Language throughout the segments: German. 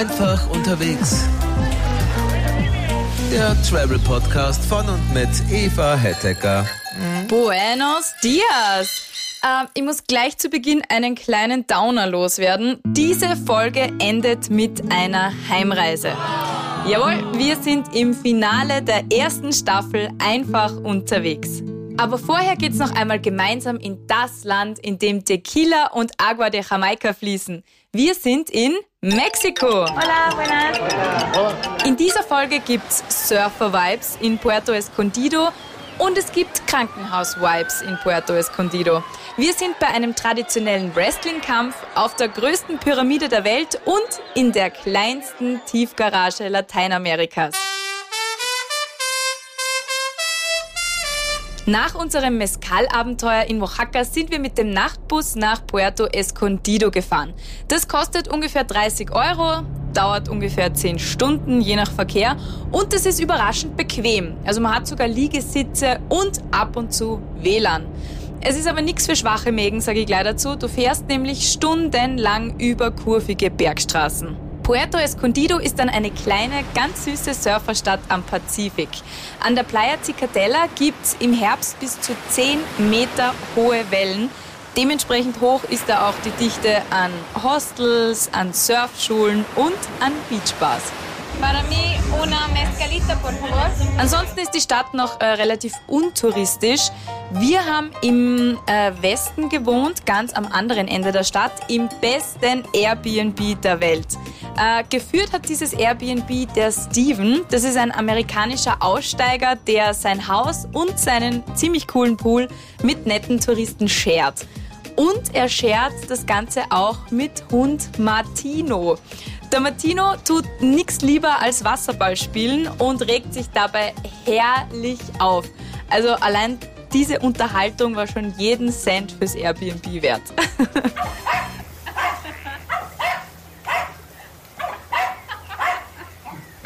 Einfach unterwegs. Der Travel Podcast von und mit Eva Hettecker. Buenos dias! Ähm, ich muss gleich zu Beginn einen kleinen Downer loswerden. Diese Folge endet mit einer Heimreise. Jawohl, wir sind im Finale der ersten Staffel einfach unterwegs. Aber vorher geht's noch einmal gemeinsam in das Land, in dem Tequila und Agua de Jamaica fließen. Wir sind in Mexiko. Hola, buenas. In dieser Folge gibt's Surfer-Vibes in Puerto Escondido und es gibt Krankenhaus-Vibes in Puerto Escondido. Wir sind bei einem traditionellen Wrestling-Kampf auf der größten Pyramide der Welt und in der kleinsten Tiefgarage Lateinamerikas. Nach unserem Mezcal-Abenteuer in Oaxaca sind wir mit dem Nachtbus nach Puerto Escondido gefahren. Das kostet ungefähr 30 Euro, dauert ungefähr 10 Stunden, je nach Verkehr. Und es ist überraschend bequem. Also man hat sogar Liegesitze und ab und zu WLAN. Es ist aber nichts für schwache Mägen, sage ich gleich dazu. Du fährst nämlich stundenlang über kurvige Bergstraßen. Puerto Escondido ist dann eine kleine, ganz süße Surferstadt am Pazifik. An der Playa Cicatella gibt's im Herbst bis zu 10 Meter hohe Wellen. Dementsprechend hoch ist da auch die Dichte an Hostels, an Surfschulen und an Beachbars. Para mí, una mezcalita, por favor. Ansonsten ist die Stadt noch äh, relativ untouristisch. Wir haben im äh, Westen gewohnt, ganz am anderen Ende der Stadt, im besten Airbnb der Welt. Äh, geführt hat dieses Airbnb der Steven. Das ist ein amerikanischer Aussteiger, der sein Haus und seinen ziemlich coolen Pool mit netten Touristen schert. Und er schert das Ganze auch mit Hund Martino. Der Martino tut nichts lieber als Wasserball spielen und regt sich dabei herrlich auf. Also allein diese Unterhaltung war schon jeden Cent fürs Airbnb wert.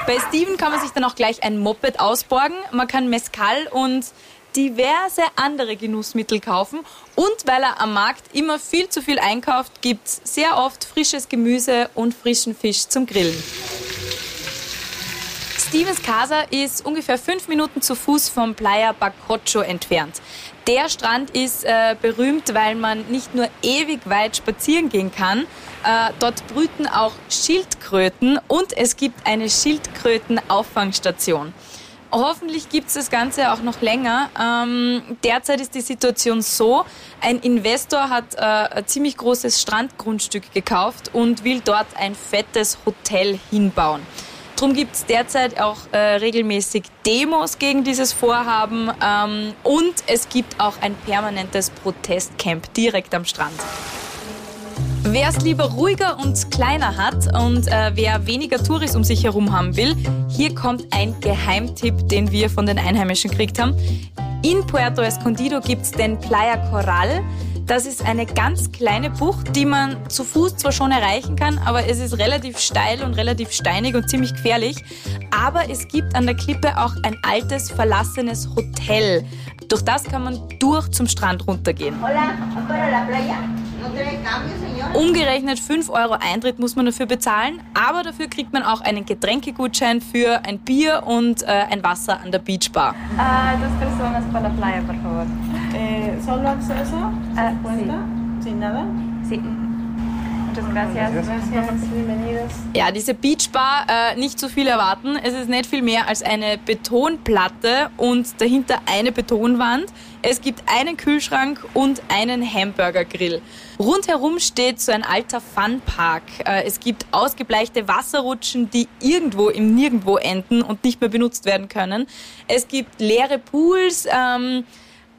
Bei Steven kann man sich dann auch gleich ein Moped ausborgen. Man kann Mescal und diverse andere Genussmittel kaufen. Und weil er am Markt immer viel zu viel einkauft, gibt es sehr oft frisches Gemüse und frischen Fisch zum Grillen. Stevens Casa ist ungefähr fünf Minuten zu Fuß vom Playa Bacocho entfernt. Der Strand ist äh, berühmt, weil man nicht nur ewig weit spazieren gehen kann, äh, dort brüten auch Schildkröten und es gibt eine Schildkrötenauffangstation. Hoffentlich gibt es das Ganze auch noch länger. Ähm, derzeit ist die Situation so, ein Investor hat äh, ein ziemlich großes Strandgrundstück gekauft und will dort ein fettes Hotel hinbauen. Darum gibt es derzeit auch äh, regelmäßig Demos gegen dieses Vorhaben ähm, und es gibt auch ein permanentes Protestcamp direkt am Strand. Wer es lieber ruhiger und kleiner hat und äh, wer weniger Touris um sich herum haben will, hier kommt ein Geheimtipp, den wir von den Einheimischen gekriegt haben. In Puerto Escondido gibt's den Playa Coral. Das ist eine ganz kleine Bucht, die man zu Fuß zwar schon erreichen kann, aber es ist relativ steil und relativ steinig und ziemlich gefährlich. Aber es gibt an der Klippe auch ein altes, verlassenes Hotel. Durch das kann man durch zum Strand runtergehen. Hola, la playa. Umgerechnet 5 Euro Eintritt muss man dafür bezahlen, aber dafür kriegt man auch einen Getränkegutschein für ein Bier und äh, ein Wasser an der Beachbar. Ah, dos personas para la playa, por favor. Eh, ¿Solo acceso? Ah, ¿Cuenta? ¿Sin nada? Sí. Muchas gracias. Gracias, bienvenidos. Ja, diese Beachbar, äh, nicht zu viel erwarten. Es ist nicht viel mehr als eine Betonplatte und dahinter eine Betonwand. Es gibt einen Kühlschrank und einen Hamburgergrill. Rundherum steht so ein alter Funpark. Äh, es gibt ausgebleichte Wasserrutschen, die irgendwo im Nirgendwo enden und nicht mehr benutzt werden können. Es gibt leere Pools, ähm,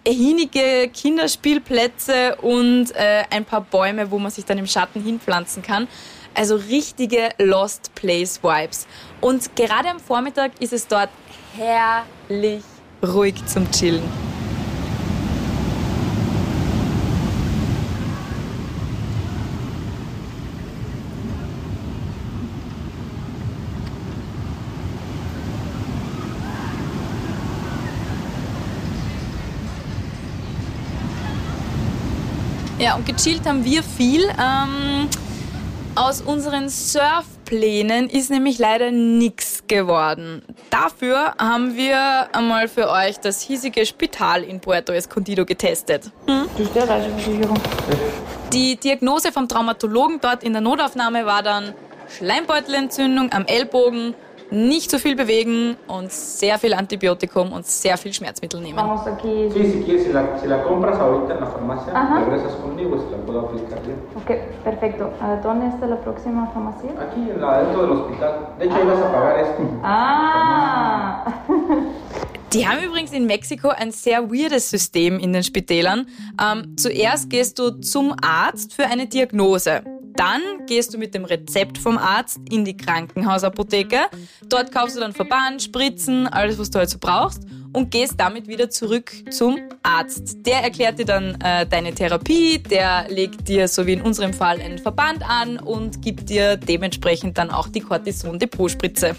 hinige Kinderspielplätze und äh, ein paar Bäume, wo man sich dann im Schatten hinpflanzen kann. Also richtige Lost Place Vibes. Und gerade am Vormittag ist es dort herrlich ruhig zum Chillen. Ja, und gechillt haben wir viel. Ähm, aus unseren Surf Plänen ist nämlich leider nichts geworden. Dafür haben wir einmal für euch das hiesige Spital in Puerto Escondido getestet. Hm? Die Diagnose vom Traumatologen dort in der Notaufnahme war dann Schleimbeutelentzündung am Ellbogen, nicht so viel bewegen und sehr viel Antibiotikum und sehr viel Schmerzmittel nehmen. Die haben übrigens in Mexiko ein sehr weirdes System in den Spitälern. Ähm, zuerst gehst du zum Arzt für eine Diagnose. Dann gehst du mit dem Rezept vom Arzt in die Krankenhausapotheke. Dort kaufst du dann Verband, Spritzen, alles, was du halt so brauchst und gehst damit wieder zurück zum Arzt. Der erklärt dir dann äh, deine Therapie, der legt dir, so wie in unserem Fall, einen Verband an und gibt dir dementsprechend dann auch die Cortison-Depotspritze.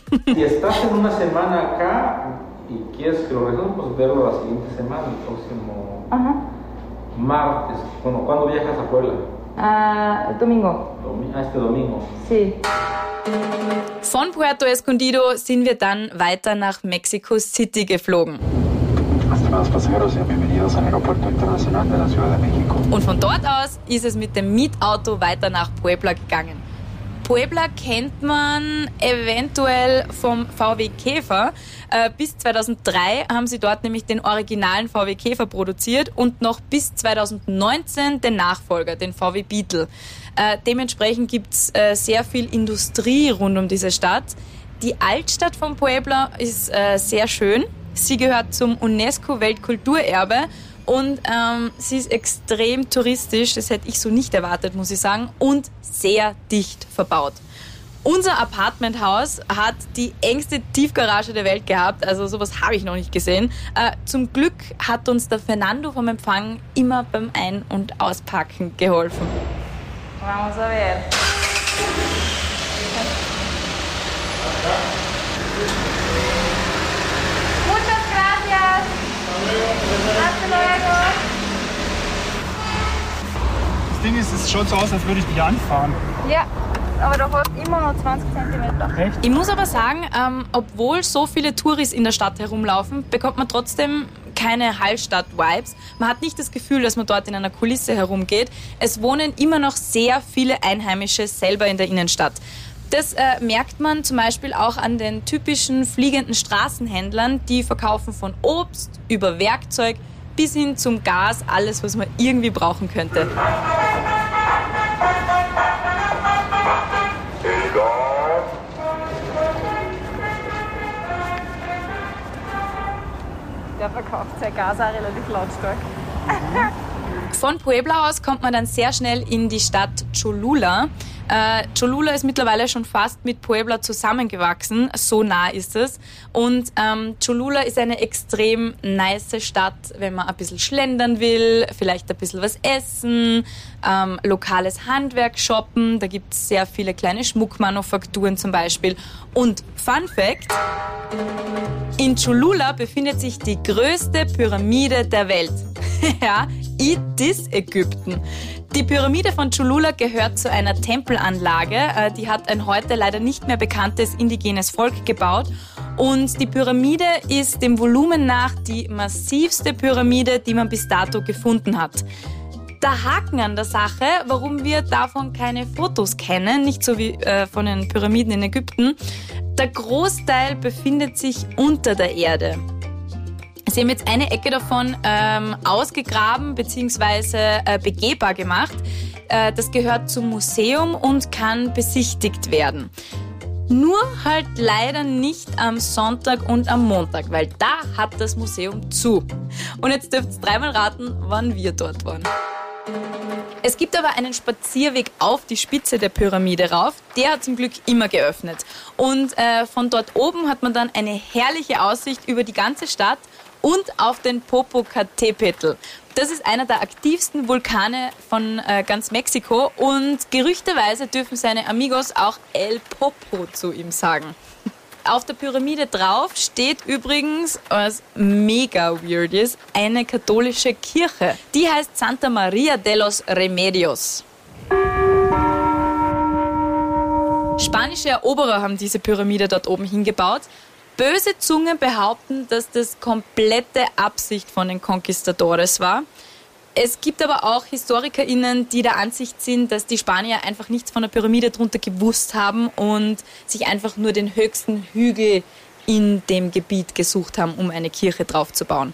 Ajá. martes. Bueno, ¿cuándo viajas a Puebla? Ah, domingo. Domi- este domingo. Sí. Von Puerto Escondido sind wir dann weiter nach Mexico City geflogen. Estimados pasajeros, sean bienvenidos al Aeropuerto Internacional de la Ciudad de México. Und von dort aus ist es mit dem Mietauto weiter nach Puebla gegangen. Puebla kennt man eventuell vom VW Käfer. Äh, bis 2003 haben sie dort nämlich den originalen VW Käfer produziert und noch bis 2019 den Nachfolger, den VW Beetle. Äh, dementsprechend gibt's äh, sehr viel Industrie rund um diese Stadt. Die Altstadt von Puebla ist sehr schön. Sie gehört zum UNESCO-Weltkulturerbe und ähm, sie ist extrem touristisch, das hätte ich so nicht erwartet, muss ich sagen, und sehr dicht verbaut. Unser Apartmenthaus hat die engste Tiefgarage der Welt gehabt, also sowas habe ich noch nicht gesehen. Äh, zum Glück hat uns der Fernando vom Empfang immer beim Ein- und Auspacken geholfen. Vamos a ver. Muchas gracias. Hasta luego. Das Ding ist, es schaut so aus, als würde ich dich anfahren. Ja, aber du hast immer noch 20 cm. Ich muss aber sagen, ähm, obwohl so viele Touris in der Stadt herumlaufen, bekommt man trotzdem keine Hallstatt-Vibes. Man hat nicht das Gefühl, dass man dort in einer Kulisse herumgeht. Es wohnen immer noch sehr viele Einheimische selber in der Innenstadt. Das äh, merkt man zum Beispiel auch an den typischen fliegenden Straßenhändlern, die verkaufen von Obst über Werkzeug bis hin zum Gas alles, was man irgendwie brauchen könnte. Der verkauft sein Gas auch relativ lautstark. Von Puebla aus kommt man dann sehr schnell in die Stadt Cholula. Äh, Cholula ist mittlerweile schon fast mit Puebla zusammengewachsen, so nah ist es. Und ähm, Cholula ist eine extrem nice Stadt, wenn man ein bisschen schlendern will, vielleicht ein bisschen was essen, ähm, lokales Handwerk shoppen. Da gibt es sehr viele kleine Schmuckmanufakturen zum Beispiel. Und Fun Fact, in Cholula befindet sich die größte Pyramide der Welt. ja, It is Ägypten. Die Pyramide von Cholula gehört zu einer Tempelanlage. Äh, Die hat ein heute leider nicht mehr bekanntes indigenes Volk gebaut. Und die Pyramide ist dem Volumen nach die massivste Pyramide, die man bis dato gefunden hat. Der Haken an der Sache, warum wir davon keine Fotos kennen, nicht so wie äh, von den Pyramiden in Ägypten, der Großteil befindet sich unter der Erde. Sie haben jetzt eine Ecke davon ähm, ausgegraben bzw. Äh, begehbar gemacht. Äh, das gehört zum Museum und kann besichtigt werden. Nur halt leider nicht am Sonntag und am Montag, weil da hat das Museum zu. Und jetzt dürft ihr dreimal raten, wann wir dort waren. Es gibt aber einen Spazierweg auf die Spitze der Pyramide rauf. Der hat zum Glück immer geöffnet. Und äh, von dort oben hat man dann eine herrliche Aussicht über die ganze Stadt und auf den Popocatépetl. Das ist einer der aktivsten Vulkane von äh, ganz Mexiko und gerüchteweise dürfen seine Amigos auch El Popo zu ihm sagen. Auf der Pyramide drauf steht übrigens, was mega weird ist, eine katholische Kirche. Die heißt Santa Maria de los Remedios. Spanische Eroberer haben diese Pyramide dort oben hingebaut. Böse Zungen behaupten, dass das komplette Absicht von den Conquistadores war. Es gibt aber auch HistorikerInnen, die der Ansicht sind, dass die Spanier einfach nichts von der Pyramide drunter gewusst haben und sich einfach nur den höchsten Hügel in dem Gebiet gesucht haben, um eine Kirche draufzubauen.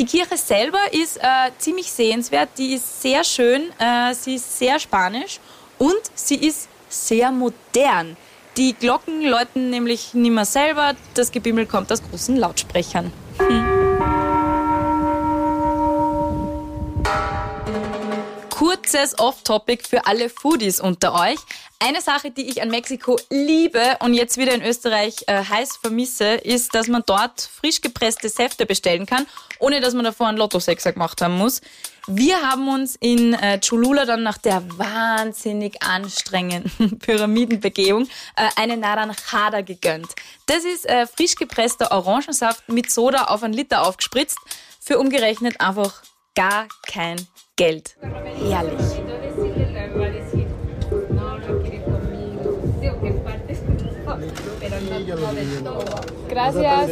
Die Kirche selber ist äh, ziemlich sehenswert, die ist sehr schön, äh, sie ist sehr spanisch und sie ist sehr modern. Die Glocken läuten nämlich nicht mehr selber, das Gebimmel kommt aus großen Lautsprechern. Hm. Kurzes Off-Topic für alle Foodies unter euch. Eine Sache, die ich an Mexiko liebe und jetzt wieder in Österreich äh, heiß vermisse, ist, dass man dort frisch gepresste Säfte bestellen kann, ohne dass man davor einen Lottosexer gemacht haben muss. Wir haben uns in äh, Cholula dann nach der wahnsinnig anstrengenden Pyramidenbegehung äh, eine Naranjada gegönnt. Das ist äh, frisch gepresster Orangensaft mit Soda auf einen Liter aufgespritzt. Für umgerechnet einfach gar kein Geld. Herrlich. Gracias.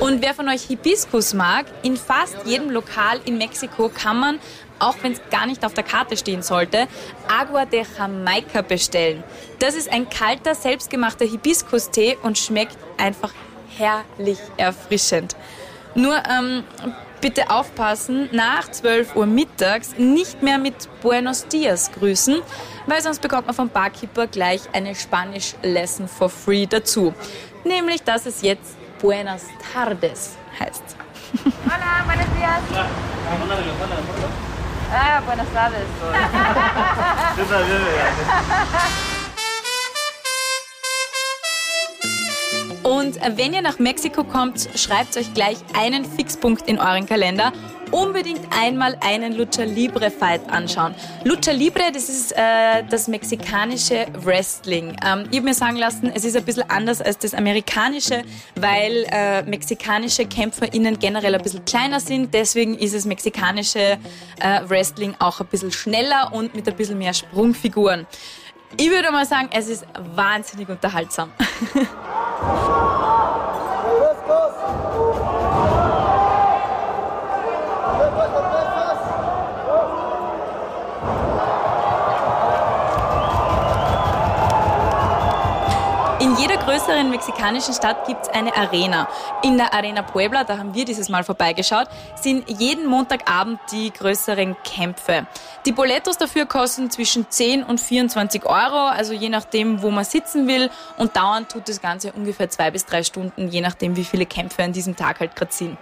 Und wer von euch Hibiskus mag, in fast jedem Lokal in Mexiko kann man, auch wenn es gar nicht auf der Karte stehen sollte, Agua de Jamaica bestellen. Das ist ein kalter, selbstgemachter Hibiskus-Tee und schmeckt einfach herrlich erfrischend. Nur ähm, bitte aufpassen, nach 12 Uhr mittags nicht mehr mit Buenos Dias grüßen, weil sonst bekommt man vom Barkeeper gleich eine Spanisch-Lesson for free dazu. Nämlich, dass es jetzt Buenas Tardes heißt. Hola, buenos días. Ah, buenas tardes. Und wenn ihr nach Mexiko kommt, schreibt euch gleich einen Fixpunkt in euren Kalender. Unbedingt einmal einen Lucha Libre Fight anschauen. Lucha Libre, das ist äh, das mexikanische Wrestling. Ähm, ich habe mir sagen lassen, es ist ein bisschen anders als das amerikanische, weil äh, mexikanische KämpferInnen generell ein bisschen kleiner sind. Deswegen ist das mexikanische äh, Wrestling auch ein bisschen schneller und mit ein bisschen mehr Sprungfiguren. Ich würde mal sagen, es ist wahnsinnig unterhaltsam. größeren mexikanischen Stadt gibt es eine Arena. In der Arena Puebla, da haben wir dieses Mal vorbeigeschaut, sind jeden Montagabend die größeren Kämpfe. Die Boletos dafür kosten zwischen 10 und 24 Euro, also je nachdem, wo man sitzen will. Und dauern tut das Ganze ungefähr zwei bis drei Stunden, je nachdem, wie viele Kämpfe an diesem Tag halt gerade sind.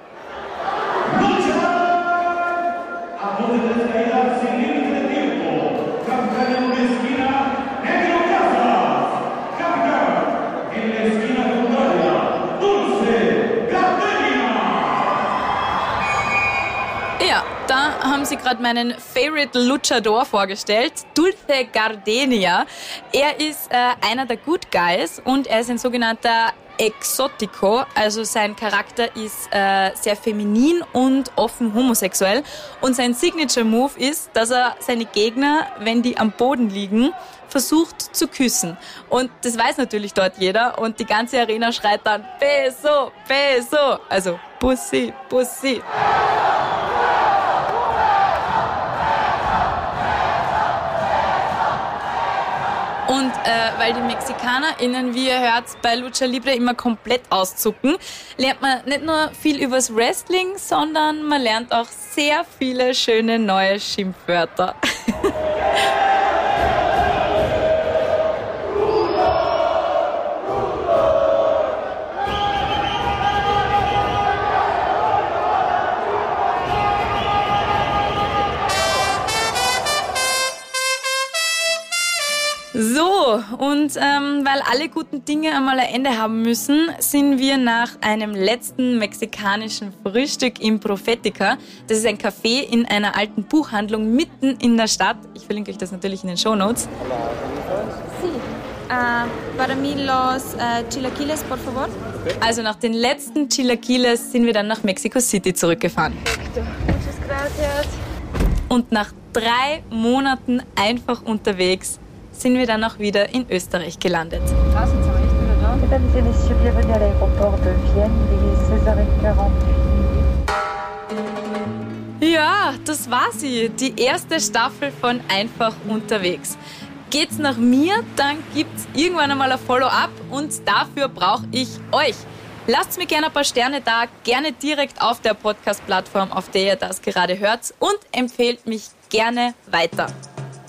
Ja, da haben sie gerade meinen Favorite Luchador vorgestellt, Dulce Gardenia. Er ist äh, einer der Good Guys und er ist ein sogenannter Exotico, also sein Charakter ist äh, sehr feminin und offen homosexuell und sein Signature Move ist, dass er seine Gegner, wenn die am Boden liegen, versucht zu küssen. Und das weiß natürlich dort jeder und die ganze Arena schreit dann Beso, Beso, also Pussy, Pussy. Und äh, weil die MexikanerInnen, wie ihr hört, bei Lucha Libre immer komplett auszucken, lernt man nicht nur viel übers Wrestling, sondern man lernt auch sehr viele schöne neue Schimpfwörter. So, und ähm, weil alle guten Dinge einmal ein Ende haben müssen, sind wir nach einem letzten mexikanischen Frühstück im Profetica. Das ist ein Café in einer alten Buchhandlung mitten in der Stadt. Ich verlinke euch das natürlich in den Show Notes. Ah, favor. Also nach den letzten Chilaquiles sind wir dann nach Mexico City zurückgefahren. Und nach drei Monaten einfach unterwegs sind wir dann auch wieder in Österreich gelandet. Sind Sie aber echt wieder da? Mesdames et messieurs, bienvenue à l'aéroport de Vienne, il est 16h40 Ja, das war sie. Die erste Staffel von Einfach unterwegs. Geht's nach mir, dann gibt's irgendwann einmal ein Follow-up und dafür brauche ich euch. Lasst mir gerne ein paar Sterne da, gerne direkt auf der Podcast-Plattform, auf der ihr das gerade hört und empfehlt mich gerne weiter.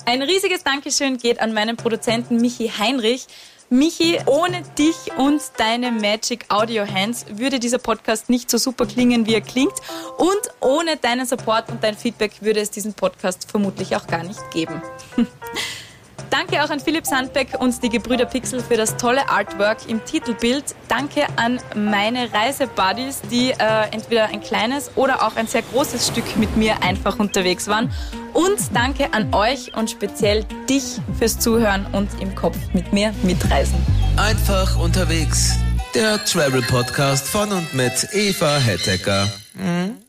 Ein riesiges Dankeschön geht an meinen Produzenten Michi Heinrich. Michi, ohne dich und deine Magic Audio Hands würde dieser Podcast nicht so super klingen, wie er klingt. Und ohne deinen Support und dein Feedback würde es diesen Podcast vermutlich auch gar nicht geben. Danke auch an Philipp Sandbeck und die Gebrüder Pixel für das tolle Artwork im Titelbild. Danke an meine Reisebuddies, die äh, entweder ein kleines oder auch ein sehr großes Stück mit mir einfach unterwegs waren. Und danke an euch und speziell dich fürs Zuhören und im Kopf mit mir mitreisen. Einfach unterwegs. Der Travel Podcast von und mit Eva Hettecker. Mhm.